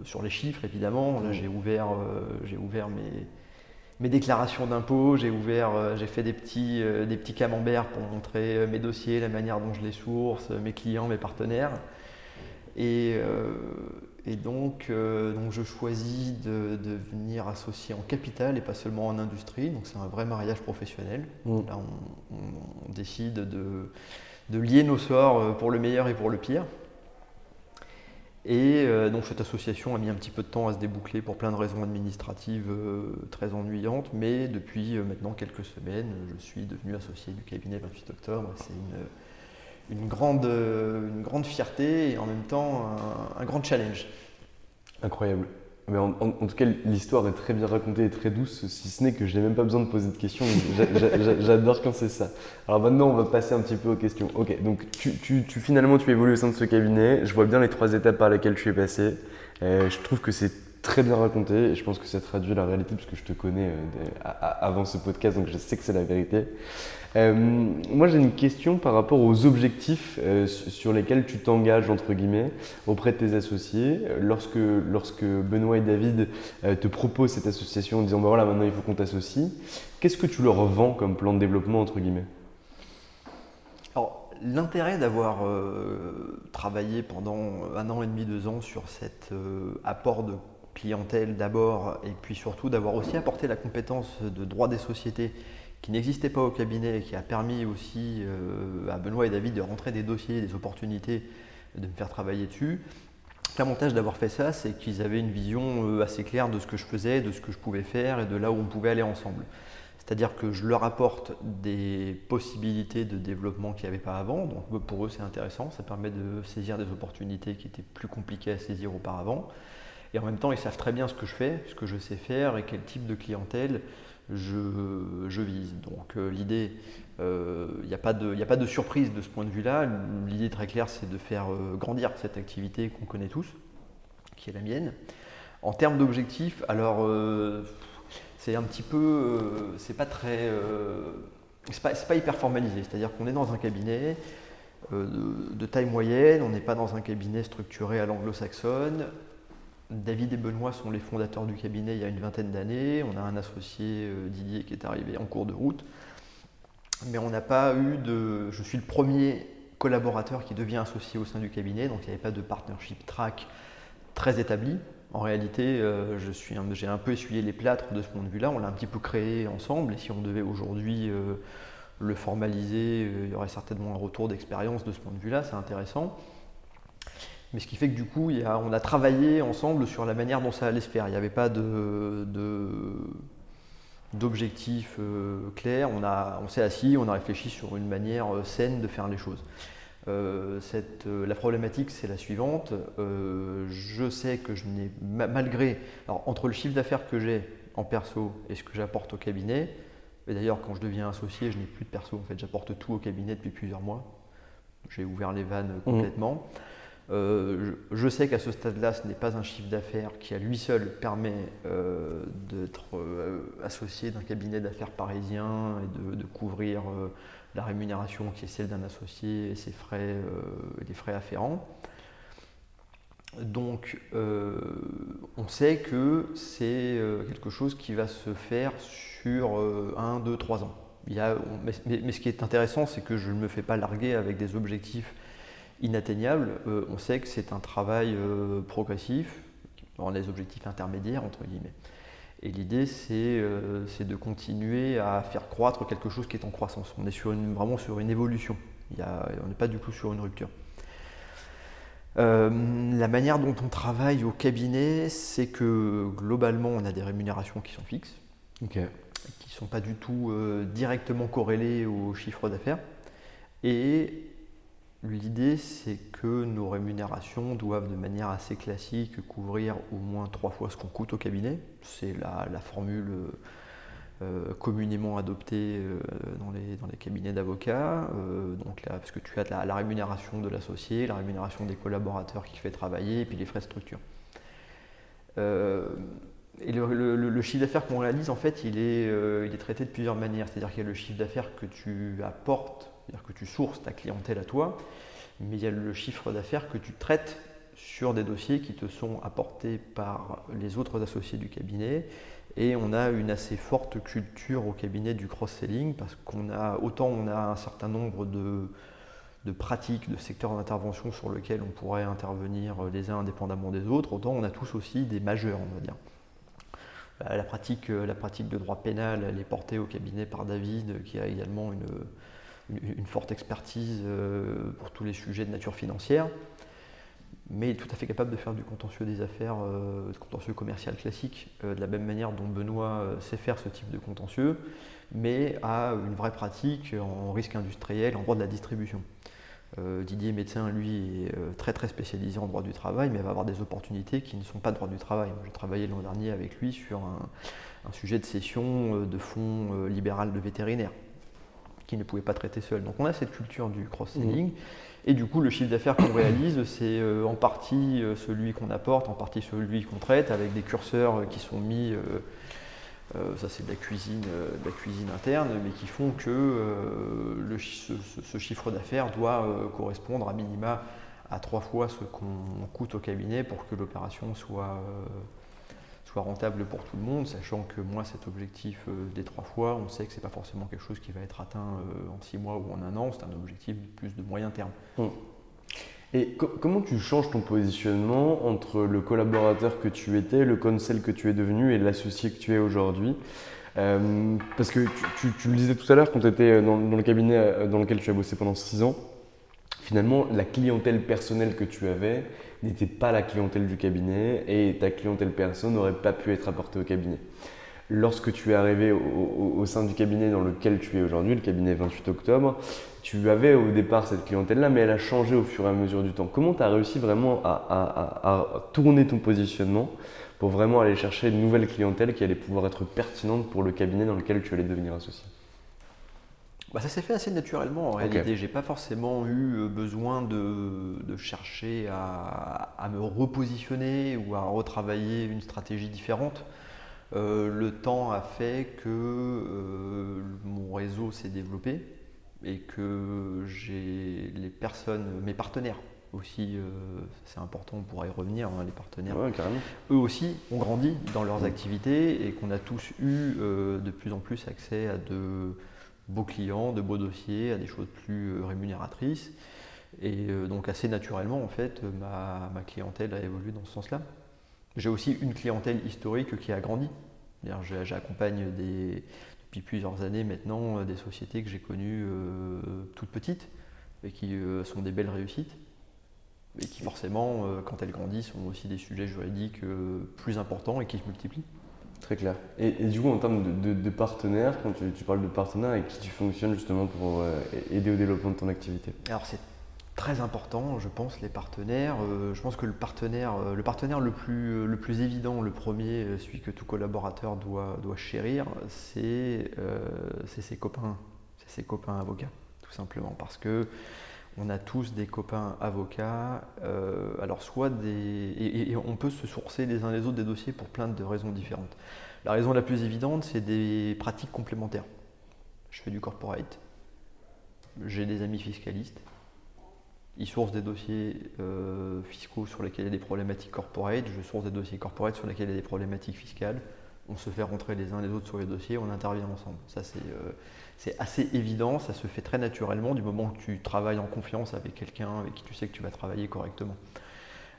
sur les chiffres évidemment. J'ai ouvert, euh, ouvert mes, mes déclarations d'impôts, j'ai ouvert, j'ai fait des petits, des petits camemberts pour montrer mes dossiers, la manière dont je les source, mes clients, mes partenaires. Et donc, donc, je choisis de, devenir associé en capital et pas seulement en industrie. Donc c'est un vrai mariage professionnel. Mmh. Là, on décide de de lier nos sorts euh, pour le meilleur et pour le pire. Et euh, donc cette association a mis un petit peu de temps à se déboucler pour plein de raisons administratives euh, très ennuyantes, mais depuis maintenant quelques semaines, je suis devenu associé du cabinet 28 octobre. C'est une, une, grande, une grande fierté et en même temps un grand challenge. Incroyable. Mais en, tout cas, l'histoire est très bien racontée et très douce, si ce n'est que je n'ai même pas besoin de poser de questions. J'adore quand c'est ça. Alors maintenant, on va passer un petit peu aux questions. Ok, donc tu, tu, finalement, tu évolues au sein de ce cabinet. Je vois bien les trois étapes par lesquelles tu es passé. Euh, je trouve que c'est très bien raconté et je pense que ça traduit la réalité parce que je te connais euh, avant ce podcast, donc je sais que c'est la vérité. Euh, moi, j'ai une question par rapport aux objectifs euh, sur lesquels tu t'engages, entre guillemets, auprès de tes associés. Lorsque, lorsque Benoît et David te proposent cette association en disant bah voilà, maintenant il faut qu'on t'associe, qu'est-ce que tu leur vends comme plan de développement, entre guillemets? Alors, l'intérêt d'avoir travaillé pendant un an et demi, deux ans sur cet apport de clientèle d'abord, et puis surtout d'avoir aussi apporté la compétence de droit des sociétés qui n'existait pas au cabinet et qui a permis aussi euh, à Benoît et David de rentrer des dossiers, des opportunités, de me faire travailler dessus. L'avantage d'avoir fait ça, c'est qu'ils avaient une vision euh, assez claire de ce que je faisais, de ce que je pouvais faire et de là où on pouvait aller ensemble. C'est-à-dire que je leur apporte des possibilités de développement qu'il n'y avait pas avant. Donc pour eux, c'est intéressant. Ça permet de saisir des opportunités qui étaient plus compliquées à saisir auparavant. Et en même temps, ils savent très bien ce que je fais, ce que je sais faire et quel type de clientèle je, vise. Donc euh, l'idée, il euh, n'y a, pas de, a pas de surprise de ce point de vue-là. L'idée très claire, c'est de faire euh, grandir cette activité qu'on connaît tous, qui est la mienne. En termes d'objectifs, alors c'est un petit peu, c'est pas très, c'est pas, pas, hyper formalisé. C'est-à-dire qu'on est dans un cabinet de taille moyenne, on n'est pas dans un cabinet structuré à l'anglo-saxonne. David et Benoît sont les fondateurs du cabinet il y a une vingtaine d'années. On a un associé, euh, Didier, qui est arrivé en cours de route. Mais on n'a pas eu de. Je suis le premier collaborateur qui devient associé au sein du cabinet, donc il n'y avait pas de partnership track très établi. En réalité, euh, j'ai un peu essuyé les plâtres de ce point de vue-là. On l'a un petit peu créé ensemble. Et si on devait aujourd'hui euh, le formaliser, il y aurait certainement un retour d'expérience de ce point de vue-là. C'est intéressant. Mais ce qui fait que du coup, on a travaillé ensemble sur la manière dont ça allait se faire. Il n'y avait pas de, d'objectif euh, clair. On, on s'est assis, on a réfléchi sur une manière euh, saine de faire les choses. Euh, la problématique, c'est la suivante. je sais que je n'ai, malgré, entre le chiffre d'affaires que j'ai en perso et ce que j'apporte au cabinet, Et d'ailleurs, quand je deviens associé, je n'ai plus de perso. En fait, j'apporte tout au cabinet depuis plusieurs mois. J'ai ouvert les vannes Mmh. Euh, je, sais qu'à ce stade-là, ce n'est pas un chiffre d'affaires qui à lui seul permet euh, d'être euh, associé d'un cabinet d'affaires parisien et de, couvrir la rémunération qui est celle d'un associé et ses frais, les frais afférents. Donc, on sait que c'est quelque chose qui va se faire sur 1, 2, 3 ans. Mais ce qui est intéressant, c'est que je ne me fais pas larguer avec des objectifs inatteignables. Euh, on sait que c'est un travail euh, progressif, dans les objectifs intermédiaires, entre guillemets. Et l'idée, c'est euh, c'est de continuer à faire croître quelque chose qui est en croissance. On est sur une, vraiment sur une évolution. Il y a- on n'est pas du tout sur une rupture. La manière dont on travaille au cabinet, c'est que globalement, on a des rémunérations qui sont fixes, qui ne sont pas du tout directement corrélées au chiffre d'affaires. Et l'idée, c'est que nos rémunérations doivent de manière assez classique couvrir au moins trois fois ce qu'on coûte au cabinet. C'est la, formule euh, communément adoptée euh, dans, les, cabinets d'avocats. Euh, donc parce que tu as la, rémunération de l'associé, la rémunération des collaborateurs qui fait travailler, et puis les frais de structure. Et le, chiffre d'affaires qu'on réalise, en fait, il est traité de plusieurs manières. C'est-à-dire qu'il y a le chiffre d'affaires que tu apportes, c'est-à-dire que tu sources ta clientèle à toi, mais il y a le chiffre d'affaires que tu traites sur des dossiers qui te sont apportés par les autres associés du cabinet. Et on a une assez forte culture au cabinet du cross-selling parce qu'on a autant on a un certain nombre de, de pratiques, de secteurs d'intervention sur lesquels on pourrait intervenir les uns indépendamment des autres, autant on a tous aussi des majeurs, on va dire. La la pratique, la pratique de droit pénal, elle est portée au cabinet par David, qui a également une, une- forte expertise euh, pour tous les sujets de nature financière, mais tout à fait capable de faire du contentieux des affaires, euh, du contentieux commercial classique, euh, de la même manière dont Benoît sait faire ce type de contentieux, mais a une vraie pratique en risque industriel, en droit de la distribution. Didier médecin, lui, est très très spécialisé en droit du travail, mais va avoir des opportunités qui ne sont pas droit du travail. J'ai travaillé l'an dernier avec lui sur un, sujet de cession de fonds libéral de vétérinaires qu'il ne pouvait pas traiter seul. Donc on a cette culture du cross-selling. Et du coup, le chiffre d'affaires qu'on réalise, c'est euh, en partie euh, celui qu'on apporte, en partie celui qu'on traite, avec des curseurs euh, qui sont mis, ça c'est de la cuisine, de la cuisine interne, mais qui font que le ce, chiffre d'affaires doit correspondre à minima à trois fois ce qu'on coûte au cabinet pour que l'opération soit, rentable pour tout le monde, sachant que moi cet objectif euh, des trois fois, on sait que c'est pas forcément quelque chose qui va être atteint euh, en six mois ou en un an, c'est un objectif plus de moyen terme. Et co- comment tu changes ton positionnement entre le collaborateur que tu étais, le conseil que tu es devenu et l'associé que tu es aujourd'hui? Euh, Parce que tu, le disais tout à l'heure, quand tu étais dans, le cabinet dans lequel tu as bossé pendant 6 ans, finalement, la clientèle personnelle que tu avais n'était pas la clientèle du cabinet et ta clientèle perso n'aurait pas pu être apportée au cabinet. Lorsque tu es arrivé au, au- sein du cabinet dans lequel tu es aujourd'hui, le cabinet 28 octobre, tu avais au départ cette clientèle-là, mais elle a changé au fur et à mesure du temps. Comment tu as réussi vraiment à- à tourner ton positionnement pour vraiment aller chercher une nouvelle clientèle qui allait pouvoir être pertinente pour le cabinet dans lequel tu allais devenir associé? Bah, ça s'est fait assez naturellement en Ok. réalité. J'ai pas forcément eu euh, besoin de, de chercher à, à me repositionner ou à retravailler une stratégie différente. Euh, le temps a fait que euh, mon réseau s'est développé et que j'ai les personnes, mes partenaires aussi, euh, c'est important, on pourra y revenir, hein, les partenaires Ouais, eux aussi ont grandi dans leurs activités et qu'on a tous eu de plus en plus accès à de beaux clients, de beaux dossiers, à des choses plus euh, rémunératrices. Et euh, donc assez naturellement, en fait, ma, ma clientèle a évolué dans ce sens-là. J'ai aussi une clientèle historique qui a grandi. J'accompagne depuis plusieurs années maintenant euh, des sociétés que j'ai connues euh, toutes petites et qui euh, sont des belles réussites et qui forcément, euh, quand elles grandissent, ont aussi des sujets juridiques euh, plus importants et qui se multiplient. Très clair. Et, du coup, en termes de, de- de partenaires, quand tu, tu parles de partenaires avec qui tu fonctionnes justement pour euh, aider au développement de ton activité? Alors c'est Très important, je pense, les partenaires. Euh, je pense que le partenaire, euh, le, partenaire le, plus, le plus évident, le premier, celui que tout collaborateur doit, doit chérir, c'est ses copains, c'est ses copains avocats, tout simplement. Parce que on a tous des copains avocats, alors soit des. Et, on peut se sourcer les uns les autres des dossiers pour plein de raisons différentes. La raison la plus évidente, c'est des pratiques complémentaires. Je fais du corporate, j'ai des amis fiscalistes, ils sourcent des dossiers euh, fiscaux sur lesquels il y a des problématiques corporate, je source des dossiers corporate sur lesquels il y a des problématiques fiscales, on se fait rentrer les uns les autres sur les dossiers, on intervient ensemble. Ça euh, c'est assez évident, ça se fait très naturellement du moment que tu travailles en confiance avec quelqu'un avec qui tu sais que tu vas travailler correctement.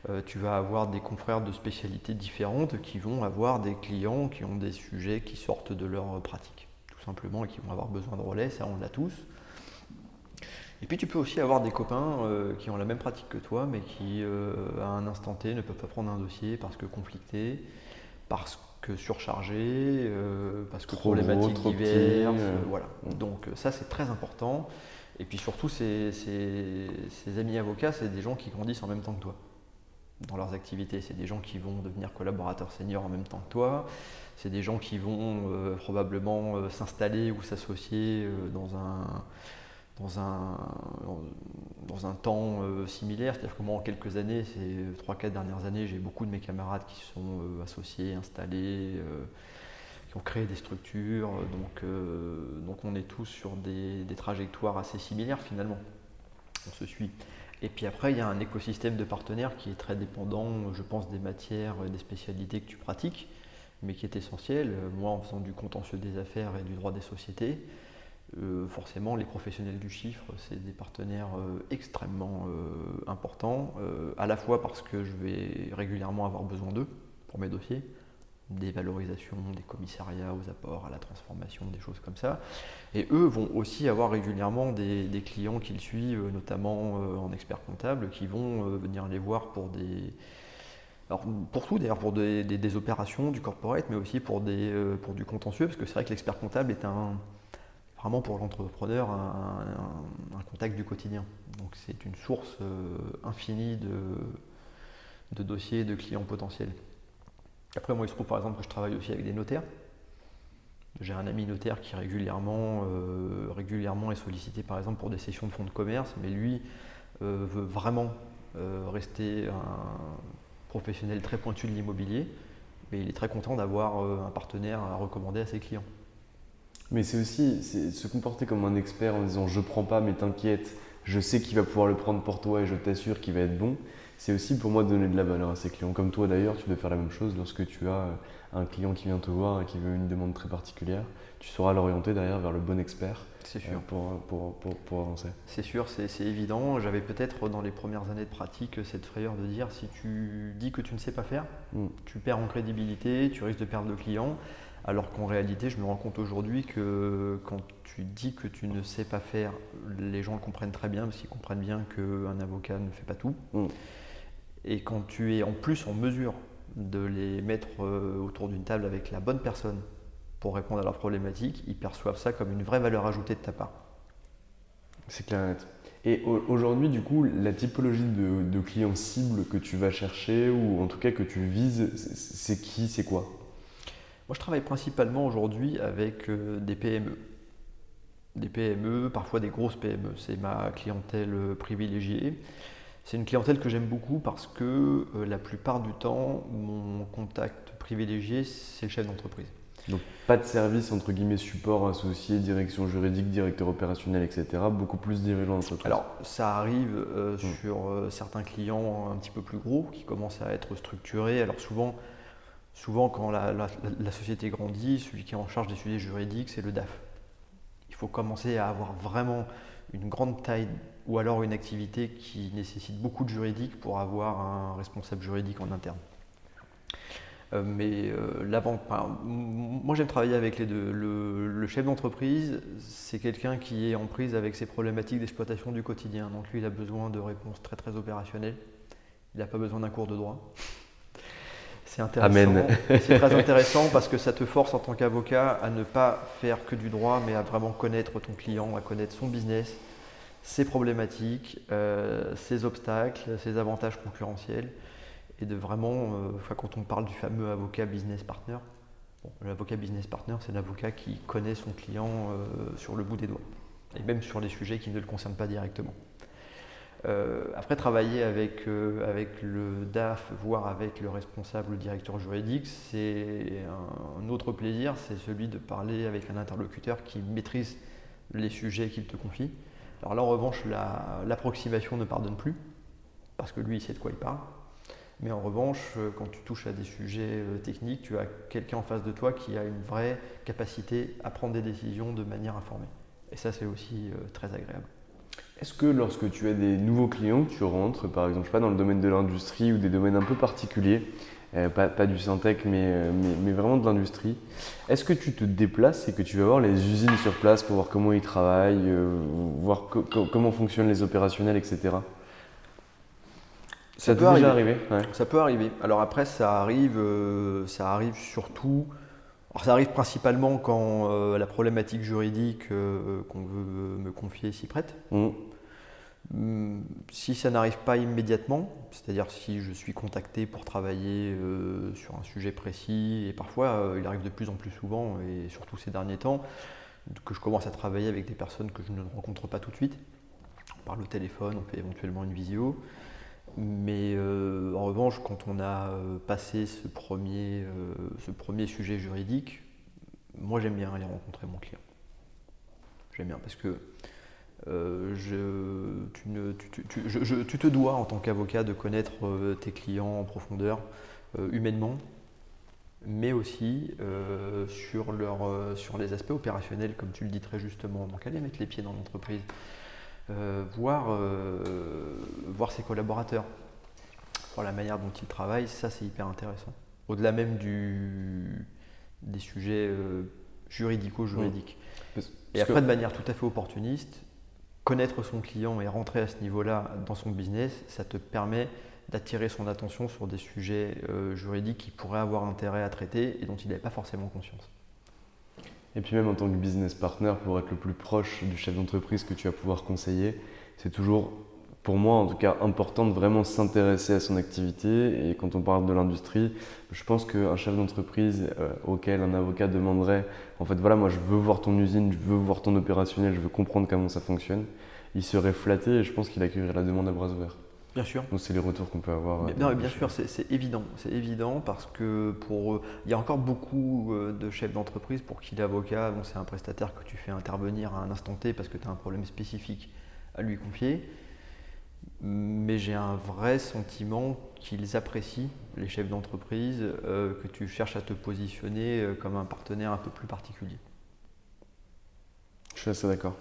Euh, tu vas avoir des confrères de spécialités différentes qui vont avoir des clients qui ont des sujets qui sortent de leur pratique, tout simplement, et qui vont avoir besoin de relais, ça on l'a tous. Et puis tu peux aussi avoir des copains euh, qui ont la même pratique que toi, mais qui euh, à un instant T ne peuvent pas prendre un dossier parce que conflicté, parce que surchargé, euh, parce que trop problématiques diverses. voilà. Mm. Donc ça c'est très important. Et puis surtout ces, amis avocats, c'est des gens qui grandissent en même temps que toi dans leurs activités. C'est des gens qui vont devenir collaborateurs seniors en même temps que toi. C'est des gens qui vont probablement s'installer ou s'associer dans un dans un, dans un temps euh, similaire. C'est-à-dire que moi, en quelques années, ces 3-4 dernières années, j'ai beaucoup de mes camarades qui sont euh, associés, installés, euh, qui ont créé des structures. Donc, donc on est tous sur des, des, trajectoires assez similaires finalement. On se suit. Et puis après, il y a un écosystème de partenaires qui est très dépendant, je pense, des matières et des spécialités que tu pratiques, mais qui est essentiel. Moi, en faisant du contentieux des affaires et du droit des sociétés, euh, forcément, les professionnels du chiffre, c'est des partenaires euh, extrêmement euh, importants, à la fois parce que je vais régulièrement avoir besoin d'eux pour mes dossiers, des valorisations, des commissariats aux apports, à la transformation, des choses comme ça. Et eux vont aussi avoir régulièrement des, clients qu'ils suivent, notamment en expert comptable, qui vont venir les voir pour des... Alors pour tout d'ailleurs, pour des, opérations du corporate, mais aussi pour, des, pour du contentieux, parce que c'est vrai que l'expert comptable est un vraiment pour l'entrepreneur un, contact du quotidien. Donc c'est une source euh, infinie de, dossiers de clients potentiels. Après, moi, il se trouve par exemple que je travaille aussi avec des notaires. J'ai un ami notaire qui régulièrement, euh, régulièrement est sollicité par exemple pour des sessions de fonds de commerce, mais lui euh, veut vraiment rester un professionnel très pointu de l'immobilier, mais il est très content d'avoir un partenaire à recommander à ses clients. Mais c'est aussi se comporter comme un expert en disant je prends pas mais t'inquiète, je sais qu'il va pouvoir le prendre pour toi et je t'assure qu'il va être bon. C'est aussi pour moi donner de la valeur à ses clients. Comme toi d'ailleurs, tu dois faire la même chose lorsque tu as euh, un client qui vient te voir et qui veut une demande très particulière. Tu sauras l'orienter derrière vers le bon expert sûr. Euh, pour, pour, pour, pour, avancer. C'est sûr, c'est évident. J'avais peut-être dans les premières années de pratique cette frayeur de dire si tu dis que tu ne sais pas faire, mm. tu perds en crédibilité, tu risques de perdre le client. Alors qu'en réalité, je me rends compte aujourd'hui que quand tu dis que tu ne sais pas faire, les gens le comprennent très bien parce qu'ils comprennent bien qu'un avocat ne fait pas tout. Mm. Et quand tu es en plus en mesure de les mettre euh, autour d'une table avec la bonne personne pour répondre à leurs problématiques, ils perçoivent ça comme une vraie valeur ajoutée de ta part. C'est clair. Et aujourd'hui, du coup, la typologie de, de clients cibles que tu vas chercher, ou en tout cas que tu vises, c'est qui, c'est quoi? Moi, je travaille principalement aujourd'hui avec euh, des PME. Des PME, parfois des grosses PME. C'est ma clientèle euh, privilégiée. C'est une clientèle que j'aime beaucoup parce que euh, la plupart du temps, mon contact privilégié, c'est le chef d'entreprise. Donc pas de service entre guillemets support associé, direction juridique, directeur opérationnel, etc. Beaucoup plus dirigeant d'entreprise. Alors ça arrive mmh. sur certains clients un petit peu plus gros qui commencent à être structurés. Alors souvent, Souvent, quand la, société grandit, celui qui est en charge des sujets juridiques, c'est le DAF. Il faut commencer à avoir vraiment une grande taille ou alors une activité qui nécessite beaucoup de juridique pour avoir un responsable juridique en interne. Euh, mais euh, moi j'aime travailler avec les deux. Le, chef d'entreprise, c'est quelqu'un qui est en prise avec ses problématiques d'exploitation du quotidien. Donc lui, il a besoin de réponses très très opérationnelles. Il n'a pas besoin d'un cours de droit. C'est intéressant. C'est très intéressant parce que ça te force en tant qu'avocat à ne pas faire que du droit, mais à vraiment connaître ton client, à connaître son business, ses problématiques, ses obstacles, ses avantages concurrentiels, et de vraiment, quand on parle du fameux avocat business partner, l'avocat business partner, c'est l'avocat qui connaît son client sur le bout des doigts, et même sur les sujets qui ne le concernent pas directement. Euh, après, travailler avec, euh, avec le DAF, voire avec le responsable, le directeur juridique, c'est un, autre plaisir, c'est celui de parler avec un interlocuteur qui maîtrise les sujets qu'il te confie. Alors là, en revanche, l'approximation ne pardonne plus, parce que lui, il sait de quoi il parle. Mais en revanche, euh, quand tu touches à des sujets techniques, tu as quelqu'un en face de toi qui a une vraie capacité à prendre des décisions de manière informée. Et ça, c'est aussi très agréable. Est-ce que lorsque tu as des nouveaux clients, tu rentres par exemple pas, dans le domaine de l'industrie ou des domaines un peu particuliers, euh, pas, du syntec euh, mais, mais, vraiment de l'industrie, est-ce que tu te déplaces et que tu vas voir les usines sur place pour voir comment ils travaillent, euh, voir comment fonctionnent les opérationnels, etc. Ça, peut déjà arriver. Ça peut arriver. Alors après, ça arrive, ça arrive surtout alors ça arrive principalement quand la problématique juridique qu'on veut me confier s'y prête. Mmh. Si ça n'arrive pas immédiatement, c'est-à-dire si je suis contacté pour travailler euh, sur un sujet précis, et parfois il arrive de plus en plus souvent, et surtout ces derniers temps, que je commence à travailler avec des personnes que je ne rencontre pas tout de suite. On parle au téléphone, on fait éventuellement une visio. Mais euh, en revanche, quand on a euh, passé ce premier, euh, ce premier sujet juridique, moi j'aime bien aller rencontrer mon client. J'aime bien parce que je, tu, ne, tu, tu, je, tu, te dois en tant qu'avocat de connaître tes clients en profondeur, humainement, mais aussi sur, leur, sur les aspects opérationnels, comme tu le dis très justement. Donc aller mettre les pieds dans l'entreprise, euh, voir, euh, voir ses collaborateurs, voir la manière dont ils travaillent, ça c'est hyper intéressant. Au-delà même du, des sujets euh, juridico-juridiques. Et après, de manière tout à fait opportuniste, connaître son client et rentrer à ce niveau-là dans son business, ça te permet d'attirer son attention sur des sujets juridiques qui pourraient avoir intérêt à traiter et dont il n'avait pas forcément conscience. Et puis même en tant que business partner, pour être le plus proche du chef d'entreprise que tu vas pouvoir conseiller, c'est toujours, pour moi en tout cas, important de vraiment s'intéresser à son activité. Et quand on parle de l'industrie, je pense qu'un chef d'entreprise euh, auquel un avocat demanderait, en fait voilà, moi je veux voir ton usine, je veux voir ton opérationnel, je veux comprendre comment ça fonctionne, il serait flatté et je pense qu'il accueillerait la demande à bras ouverts. Bien sûr. Donc c'est les retours qu'on peut avoir. Euh, non, bien sûr, c'est évident. C'est évident parce que pour il y a encore beaucoup euh, de chefs d'entreprise pour qui l'avocat, bon, c'est un prestataire que tu fais intervenir à un instant T parce que tu as un problème spécifique à lui confier. Mais j'ai un vrai sentiment qu'ils apprécient, les chefs d'entreprise, euh, que tu cherches à te positionner comme un partenaire un peu plus particulier. Je suis assez d'accord.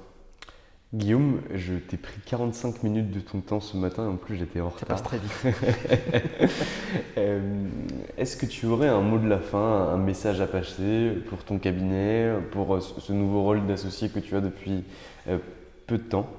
Guillaume, je t'ai pris 45 minutes de ton temps ce matin et en plus j'étais en retard. Ça passe très vite. Euh, est-ce que tu aurais un mot de la fin, un message à passer pour ton cabinet, pour euh, ce nouveau rôle d'associé que tu as depuis euh, peu de temps?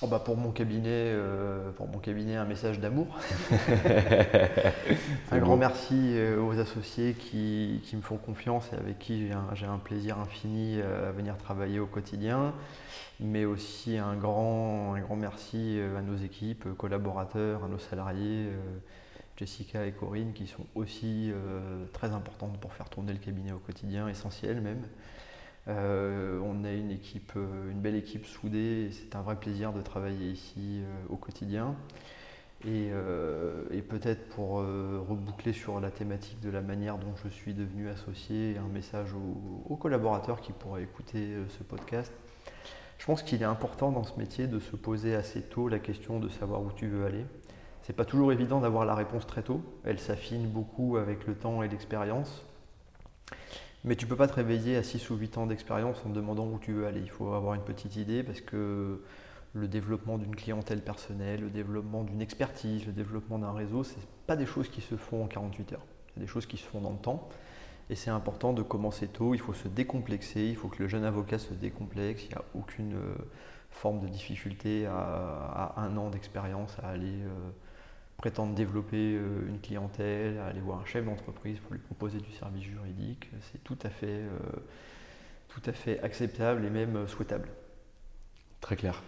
Oh, bah, pour, mon cabinet, euh, pour mon cabinet, un message d'amour. un grand merci euh, aux associés qui, me font confiance et avec qui j'ai un, plaisir infini euh, à venir travailler au quotidien. Mais aussi un grand, un grand merci à nos équipes, collaborateurs, à nos salariés, Jessica et Corinne, qui sont aussi très importantes pour faire tourner le cabinet au quotidien, essentiel même. Euh, on a euh, une belle équipe soudée et c'est un vrai plaisir de travailler ici euh, au quotidien. Et, peut-être pour reboucler sur la thématique de la manière dont je suis devenu associé, un message aux, collaborateurs qui pourraient écouter ce podcast. Je pense qu'il est important dans ce métier de se poser assez tôt la question de savoir où tu veux aller. C'est pas toujours évident d'avoir la réponse très tôt. Elle s'affine beaucoup avec le temps et l'expérience. Mais tu ne peux pas te réveiller à 6 ou 8 ans d'expérience en te demandant où tu veux aller. Il faut avoir une petite idée parce que le développement d'une clientèle personnelle, le développement d'une expertise, le développement d'un réseau, ce pas des choses qui se font en 48 heures. C'est des choses qui se font dans le temps. Et c'est important de commencer tôt, il faut se décomplexer, il faut que le jeune avocat se décomplexe, il n'y a aucune euh, forme de difficulté à, un an d'expérience à aller euh, prétendre développer euh, une clientèle, aller voir un chef d'entreprise pour lui proposer du service juridique, c'est tout à fait, euh, tout à fait acceptable et même souhaitable. Très clair.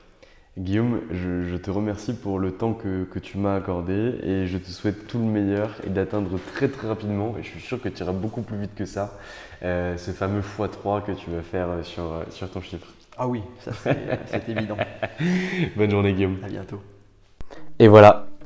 Guillaume, je, te remercie pour le temps que, tu m'as accordé et je te souhaite tout le meilleur et d'atteindre très très rapidement, et je suis sûr que tu iras beaucoup plus vite que ça, euh, ce fameux x3 que tu vas faire euh, sur, euh, sur ton chiffre. Ah oui, ça c'est évident. Bonne journée Guillaume. À bientôt. Et voilà,